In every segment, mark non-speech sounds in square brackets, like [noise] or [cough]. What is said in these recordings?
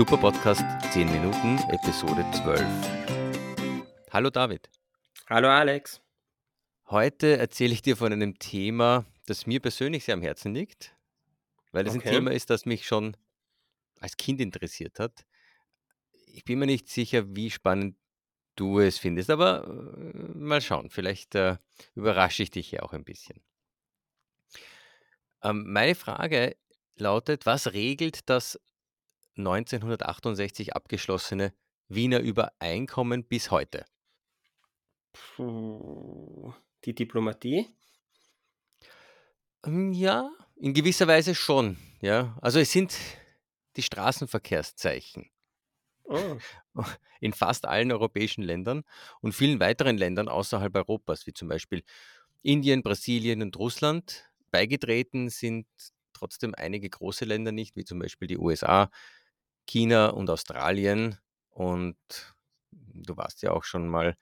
Super Podcast 10 Minuten, Episode 12. Hallo David. Hallo Alex. Heute erzähle ich dir von einem Thema, das mir persönlich sehr am Herzen liegt, weil es ein Okay. Thema ist, das mich schon als Kind interessiert hat. Ich bin mir nicht sicher, wie spannend du es findest, aber äh, mal schauen. Vielleicht äh, überrasche ich dich ja auch ein bisschen. Ähm, meine Frage lautet, was regelt das 1968 abgeschlossene Wiener Übereinkommen bis heute? Puh, die Diplomatie? Ähm, ja, in gewisser Weise schon, ja. Also, es sind die Straßenverkehrszeichen Oh, [laughs] in fast allen europäischen Ländern und vielen weiteren Ländern außerhalb Europas, wie zum Beispiel Indien, Brasilien und Russland. Beigetreten sind trotzdem einige große Länder nicht, wie zum Beispiel die USA, China und Australien. Und du warst ja auch schon mal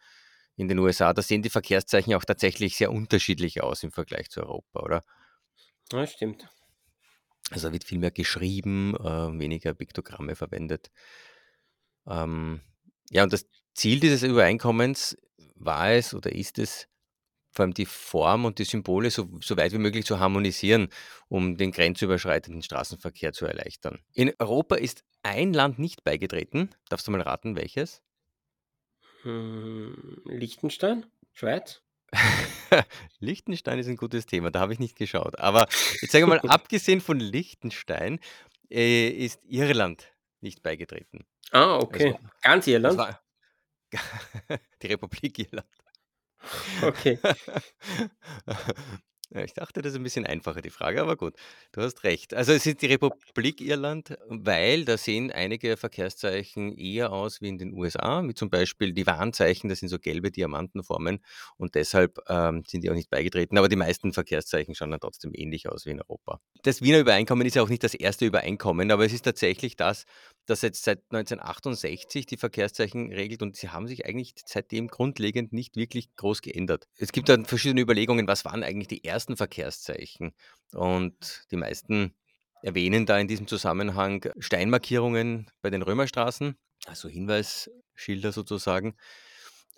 in den USA, da sehen die Verkehrszeichen auch tatsächlich sehr unterschiedlich aus im Vergleich zu Europa, oder? ja, stimmt. Also wird viel mehr geschrieben, äh, weniger Piktogramme verwendet. Ähm, ja, und das Ziel dieses Übereinkommens war es oder ist es, vor allem die Form und die Symbole so, so weit wie möglich zu harmonisieren, um den grenzüberschreitenden Straßenverkehr zu erleichtern. In Europa ist ein Land nicht beigetreten. Darfst du mal raten, welches? Hm, Liechtenstein? Schweiz? [laughs] Liechtenstein ist ein gutes Thema, da habe ich nicht geschaut. Aber jetzt sage mal, [laughs] abgesehen von Liechtenstein äh, ist Irland nicht beigetreten. Ah, okay. war, Ganz Irland? [laughs] die Republik Irland. Okay. [laughs] Ja, ich dachte, das ist ein bisschen einfacher, die Frage, aber gut, du hast recht. Also es ist die Republik Irland, weil da sehen einige Verkehrszeichen eher aus wie in den USA, wie zum Beispiel die Warnzeichen, das sind so gelbe Diamantenformen und deshalb ähm, sind die auch nicht beigetreten, aber die meisten Verkehrszeichen schauen dann trotzdem ähnlich aus wie in Europa. Das Wiener Übereinkommen ist ja auch nicht das erste Übereinkommen, aber es ist tatsächlich das, das jetzt seit 1968 die Verkehrszeichen regelt und sie haben sich eigentlich seitdem grundlegend nicht wirklich groß geändert. Es gibt dann verschiedene Überlegungen, was waren eigentlich die ersten Verkehrszeichen? Und die meisten erwähnen da in diesem Zusammenhang Steinmarkierungen bei den Römerstraßen, also Hinweisschilder sozusagen.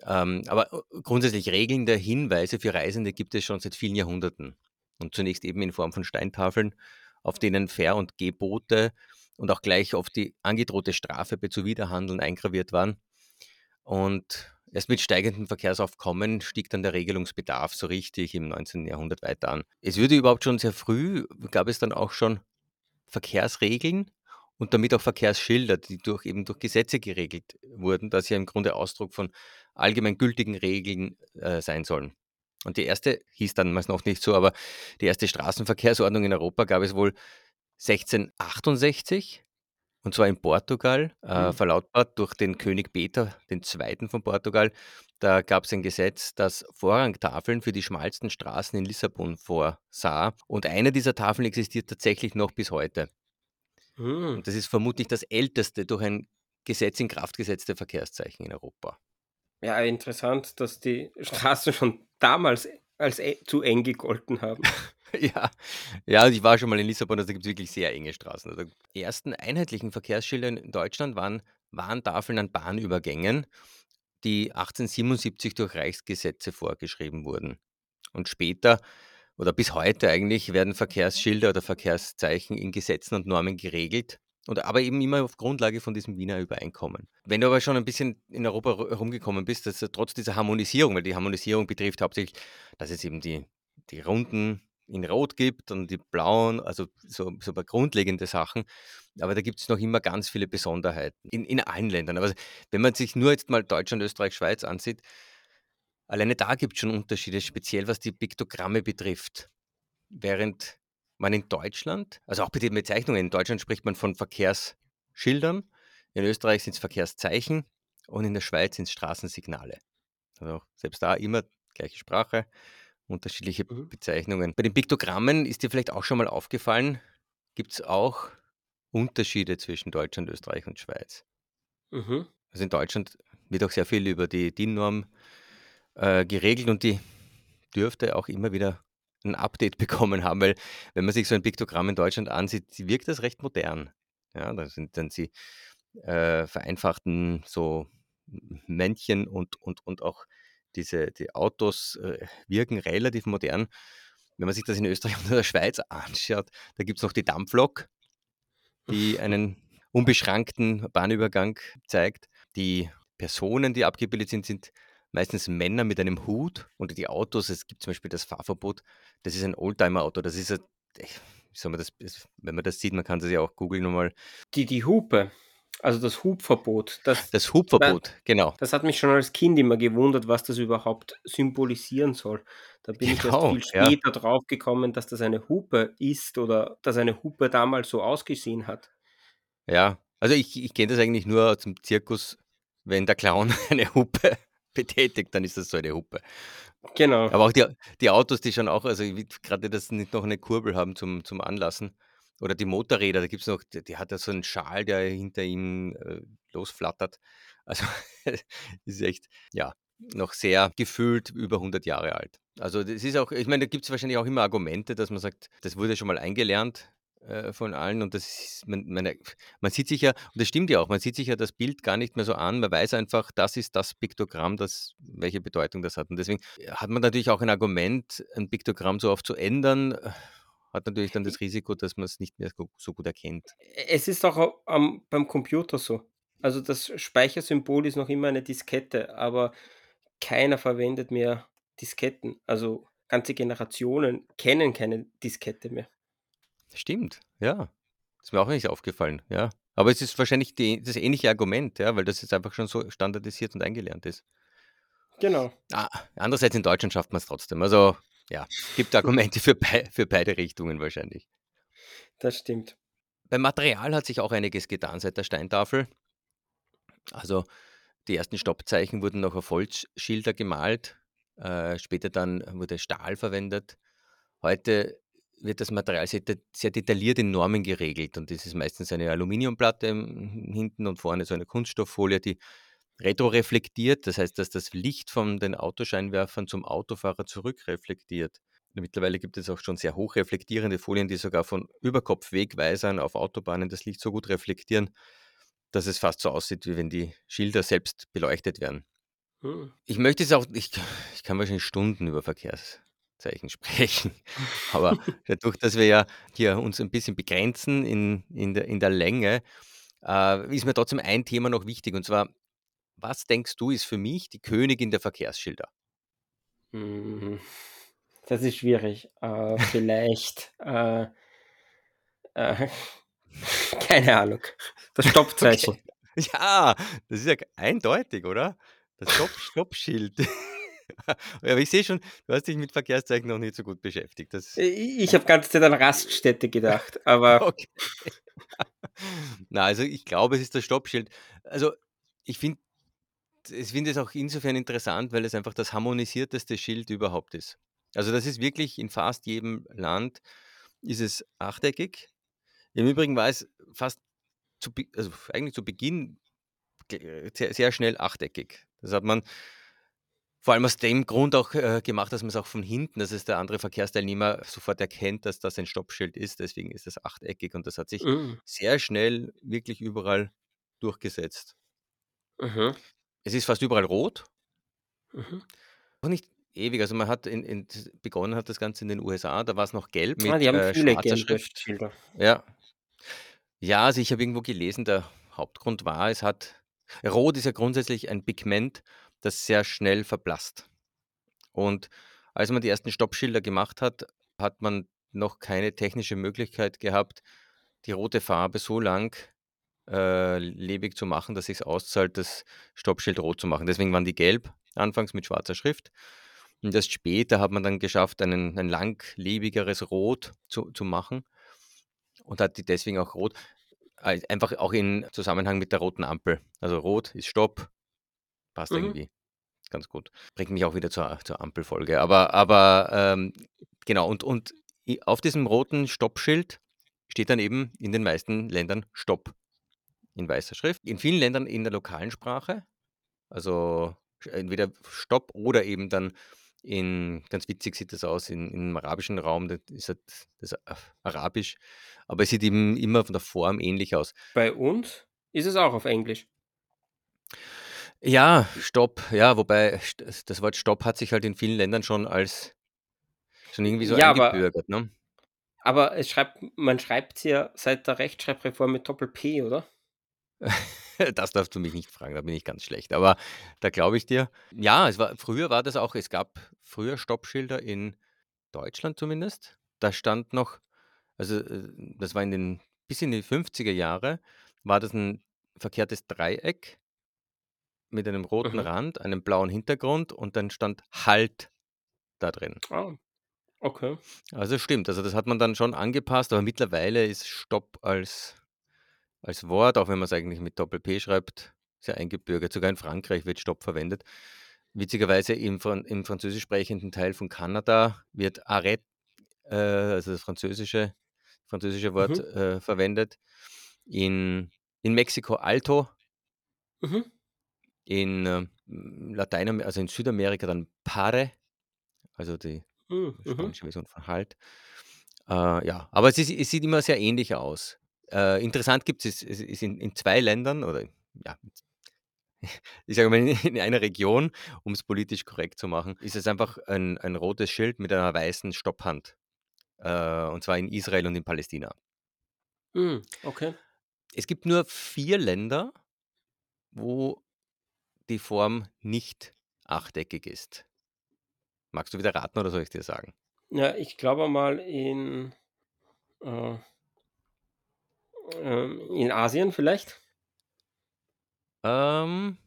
Ähm, aber äh, grundsätzlich regelnde Hinweise für Reisende gibt es schon seit vielen Jahrhunderten. Und zunächst eben in Form von Steintafeln, auf denen Fahr- und Gebote und auch gleich auf die angedrohte Strafe bei Zuwiderhandeln eingraviert waren. Und erst mit steigendem Verkehrsaufkommen stieg dann der Regelungsbedarf so richtig im 19. Jahrhundert weiter an. Es würde überhaupt schon sehr früh, gab es dann auch schon Verkehrsregeln und damit auch Verkehrsschilder, die durch eben durch Gesetze geregelt wurden, das ja im Grunde Ausdruck von allgemeingültigen Regeln äh, sein sollen. Und die erste hieß damals noch nicht so, aber die erste Straßenverkehrsordnung in Europa gab es wohl 1668 und zwar in Portugal, äh, Hm. verlautbart durch den König Peter II. von Portugal. Da gab es ein Gesetz, das Vorrangtafeln für die schmalsten Straßen in Lissabon vorsah. Und eine dieser Tafeln existiert tatsächlich noch bis heute. Hm. Und das ist vermutlich das älteste durch ein Gesetz in Kraft gesetzte Verkehrszeichen in Europa. Ja, interessant, dass die Straßen schon damals als e zu eng gegolten haben. [laughs] [laughs] Ja, ja, und ich war schon mal in Lissabon, also da gibt es wirklich sehr enge Straßen. Also die ersten einheitlichen Verkehrsschilder in Deutschland waren Warntafeln an Bahnübergängen, die 1877 durch Reichsgesetze vorgeschrieben wurden. Und später oder bis heute eigentlich werden Verkehrsschilder oder Verkehrszeichen in Gesetzen und Normen geregelt. Und aber eben immer auf Grundlage von diesem Wiener Übereinkommen. Wenn du aber schon ein bisschen in Europa ru- herumgekommen bist, dass er trotz dieser Harmonisierung, weil die Harmonisierung betrifft hauptsächlich, dass es eben die, die Runden in Rot gibt und die blauen, also so, so grundlegende Sachen. Aber da gibt es noch immer ganz viele Besonderheiten in, in allen Ländern. Aber wenn man sich nur jetzt mal Deutschland, Österreich, Schweiz ansieht, Alleine da gibt es schon Unterschiede, speziell was die Piktogramme betrifft. Während man in Deutschland, also auch bei den Bezeichnungen, in Deutschland spricht man von Verkehrsschildern, in Österreich sind es Verkehrszeichen und in der Schweiz sind es Straßensignale. Also selbst da immer gleiche Sprache, unterschiedliche Mhm. Bezeichnungen. Bei den Piktogrammen ist dir vielleicht auch schon mal aufgefallen, gibt es auch Unterschiede zwischen Deutschland, Österreich und Schweiz. Mhm. Also in Deutschland wird auch sehr viel über die DIN-Norm äh, geregelt und die dürfte auch immer wieder ein Update [laughs] bekommen haben, weil wenn man sich so ein Piktogramm in Deutschland ansieht, sie wirkt das recht modern. Ja, da sind dann sie äh, vereinfachten so Männchen und, und, und auch diese die Autos äh, wirken relativ modern. Wenn man sich das in Österreich [laughs] und der Schweiz anschaut, da gibt es noch die Dampflok, die einen unbeschränkten Bahnübergang zeigt. Die Personen, die abgebildet sind, sind meistens Männer mit einem Hut und die Autos, es gibt zum Beispiel das Fahrverbot, das ist ein Oldtimer-Auto, das ist, ein, soll man das, wenn man das sieht, man kann das ja auch googeln nochmal. Die, die Hupe, also das Hubverbot. Das, das Hubverbot, das, genau. Das hat mich schon als Kind immer gewundert, was das überhaupt symbolisieren soll. Da bin genau, ich erst viel später ja. drauf gekommen, dass das eine Hupe ist oder dass eine Hupe damals so ausgesehen hat. Ja, also ich, ich kenne das eigentlich nur zum Zirkus, wenn der Clown [laughs] eine Hupe betätigt, dann ist das so eine Hupe. Genau. Aber auch die, die Autos, die schon auch, also gerade das nicht noch eine Kurbel haben zum, zum Anlassen. Oder die Motorräder, da gibt es noch, die, die, hat ja so einen Schal, der hinter ihm äh, losflattert. [laughs] Also ist echt, ja, noch sehr gefühlt über 100 Jahre alt. Also das ist auch, ich meine, da gibt es wahrscheinlich auch immer Argumente, dass man sagt, das wurde schon mal eingelernt äh, von allen und das ist, man, man, man sieht sich ja, und das stimmt ja auch, man sieht sich ja das Bild gar nicht mehr so an, man weiß einfach, das ist das Piktogramm, das, welche Bedeutung das hat. Und deswegen hat man natürlich auch ein Argument, ein Piktogramm so oft zu ändern, äh, hat natürlich dann das Risiko, dass man es nicht mehr so gut erkennt. Es ist auch am, beim Computer so. Also das Speichersymbol ist noch immer eine Diskette, aber keiner verwendet mehr Disketten. Also ganze Generationen kennen keine Diskette mehr. Stimmt, ja. Ist mir auch nicht aufgefallen, ja. Aber es ist wahrscheinlich die, das ähnliche Argument, ja, weil das jetzt einfach schon so standardisiert und eingelernt ist. Genau. Ah, andererseits in Deutschland schafft man es trotzdem. Also ja, gibt Argumente für, be für beide Richtungen wahrscheinlich. Das stimmt. Beim Material hat sich auch einiges getan seit der Steintafel. Also die ersten Stoppzeichen wurden noch auf Holzschilder gemalt. Äh, später dann wurde Stahl verwendet. Heute wird das Material sehr, sehr, detailliert in Normen geregelt und das ist meistens eine Aluminiumplatte hinten und vorne so eine Kunststofffolie, die retroreflektiert, das heißt, dass das Licht von den Autoscheinwerfern zum Autofahrer zurückreflektiert. Mittlerweile gibt es auch schon sehr hochreflektierende Folien, die sogar von Überkopfwegweisern auf Autobahnen das Licht so gut reflektieren, dass es fast so aussieht, wie wenn die Schilder selbst beleuchtet werden. Hm. Ich möchte es auch, ich, ich kann wahrscheinlich Stunden über Verkehrszeichen [laughs] sprechen, aber dadurch, dass wir ja hier uns ein bisschen begrenzen in, in, der, in der Länge, äh, ist mir trotzdem ein Thema noch wichtig und zwar was denkst du, ist für mich die Königin der Verkehrsschilder? Hm, [laughs] das ist schwierig. Äh, vielleicht, äh, äh, [laughs] keine Ahnung. Das [laughs] Stoppzeichen. Okay. Ja, das ist ja eindeutig, oder? Das Stopp Stoppschild. ja, aber ich sehe schon, du hast dich mit Verkehrszeichen noch nicht so gut beschäftigt. Das ich ich habe ganze Zeit an Raststätte gedacht, aber. okay. Na, also ich glaube, es ist das Stoppschild. Also ich finde, ich finde es auch insofern interessant, weil es einfach das harmonisierteste Schild überhaupt ist. Also das ist wirklich in fast jedem Land ist es achteckig. Im Übrigen war es fast zu, also eigentlich zu Beginn sehr, sehr schnell achteckig. Das hat man vor allem aus dem Grund auch äh, gemacht, dass man es auch von hinten, dass es der andere Verkehrsteilnehmer sofort erkennt, dass das ein Stoppschild ist. Deswegen ist es achteckig und das hat sich mhm. sehr schnell wirklich überall durchgesetzt. Mhm. Es ist fast überall rot. Mhm. Auch nicht ewig. Also man hat in, in, begonnen hat das Ganze in den USA, da war es noch gelb mit ah, die haben äh, viele schwarzer Schrift. Ja. Ja, also ich habe irgendwo gelesen, der Hauptgrund war, es hat Rot ist ja grundsätzlich ein Pigment, das sehr schnell verblasst. Und als man die ersten Stoppschilder gemacht hat, hat man noch keine technische Möglichkeit gehabt, die rote Farbe so lang äh, lebig zu machen, dass es auszahlt, das Stoppschild rot zu machen. Deswegen waren die gelb, anfangs mit schwarzer Schrift. Und erst später hat man dann geschafft, einen, ein langlebigeres Rot zu, zu machen und hat die deswegen auch rot. Einfach auch in Zusammenhang mit der roten Ampel. Also rot ist Stopp, passt mhm. irgendwie ganz gut. Bringt mich auch wieder zur, zur Ampelfolge. Aber, aber ähm, genau, und, und auf diesem roten Stoppschild steht dann eben in den meisten Ländern Stopp in weißer Schrift. In vielen Ländern in der lokalen Sprache, also entweder Stopp oder eben dann in, ganz witzig sieht das aus, in, im arabischen Raum, das ist halt das Arabisch, aber es sieht eben immer von der Form ähnlich aus. Bei uns? Ist es auch auf Englisch? Ja, Stopp. Ja, wobei das Wort Stopp hat sich halt in vielen Ländern schon als schon irgendwie so Ja, aber eingebürgert, ne? aber es schreibt man schreibt's ja seit der Rechtschreibreform mit Doppel-P, oder? [laughs] Das darfst du mich nicht fragen, da bin ich ganz schlecht, aber da glaube ich dir. Ja, es war früher war das auch es gab früher Stoppschilder in Deutschland zumindest. Da stand noch also, äh, das war in den bis in die 50er Jahre war das 'n verkehrtes Dreieck mit einem roten Mhm. Rand, einem blauen Hintergrund und dann stand „Halt“ da drin. Ah, okay. Also, stimmt. Also, das hat man dann schon angepasst, aber mittlerweile ist Stopp als als Wort, auch wenn man's eigentlich mit Doppel-P schreibt, sehr eingebürgert. Sogar in Frankreich wird Stopp verwendet. Witzigerweise im im französisch sprechenden Teil von Kanada wird Arrête, äh, also das französische französische Wort, Mhm. äh, verwendet. In in Mexiko Alto. Mhm. In, ähm, Lateiname also in Südamerika dann Pare, also die Hm, mhm. spanische Version von Halt. Äh, ja, aber es ist es sieht immer sehr ähnlich aus. Äh, interessant gibt's es es ist in in 2 Ländern oder ja, [laughs] ich sage mal, in in einer Region, um's politisch korrekt zu machen, ist es einfach ein ein rotes Schild mit einer weißen Stopphand, äh, und zwar in Israel und in Palästina. Hm, okay. Es gibt nur 4 Länder wo die Form nicht achteckig ist. Magst du wieder raten oder soll ich's dir sagen? Ja, ich glaube einmal in, äh ähm, in Asien vielleicht? Ähm,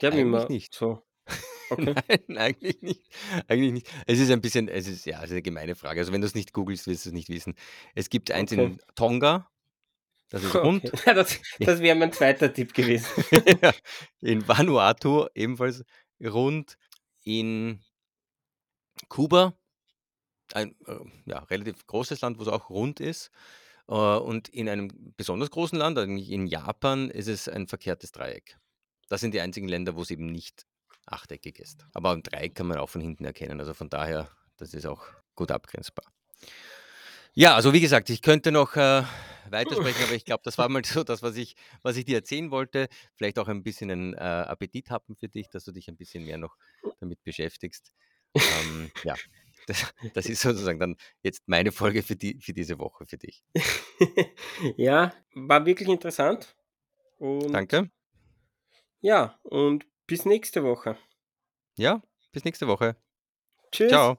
Die haben eigentlich immer nicht. so [laughs] okay. Nein, [laughs] eigentlich nicht. Eigentlich nicht. Es ist ein bisschen es ist ja, es ist 'ne gemeine Frage. Also, wenn du's nicht googelst, wirst du's nicht wissen. Es gibt eins Okay. in Tonga, das ist [laughs] Okay. rund. Ja, das das wäre mein 2. Tipp gewesen. Ja, in Vanuatu ebenfalls rund. In Kuba, ein, äh, ja, relativ großes Land, wo's auch rund ist. Äh, und in einem besonders großen Land, eigentlich in Japan, ist es ein verkehrtes Dreieck. Das sind die einzigen Länder, wo's eben nicht achteckig ist. Aber 'n Dreieck kann man auch von hinten erkennen. Also, von daher, das ist auch gut abgrenzbar. Ja, also, wie gesagt, ich könnte noch, äh, weitersprechen, aber ich [laughs] glaube, das war mal so das, was ich was ich dir erzählen wollte. Vielleicht auch ein bisschen 'n, äh, Appetit happen für dich, dass du dich ein bisschen mehr noch damit beschäftigst. Ähm, ja, das [laughs] das ist sozusagen dann jetzt meine Folge für die für diese Woche für dich. [laughs] Ja, war wirklich interessant und Danke. ja, und bis nächste Woche. Ja, bis nächste Woche. Tschüss. Tschau.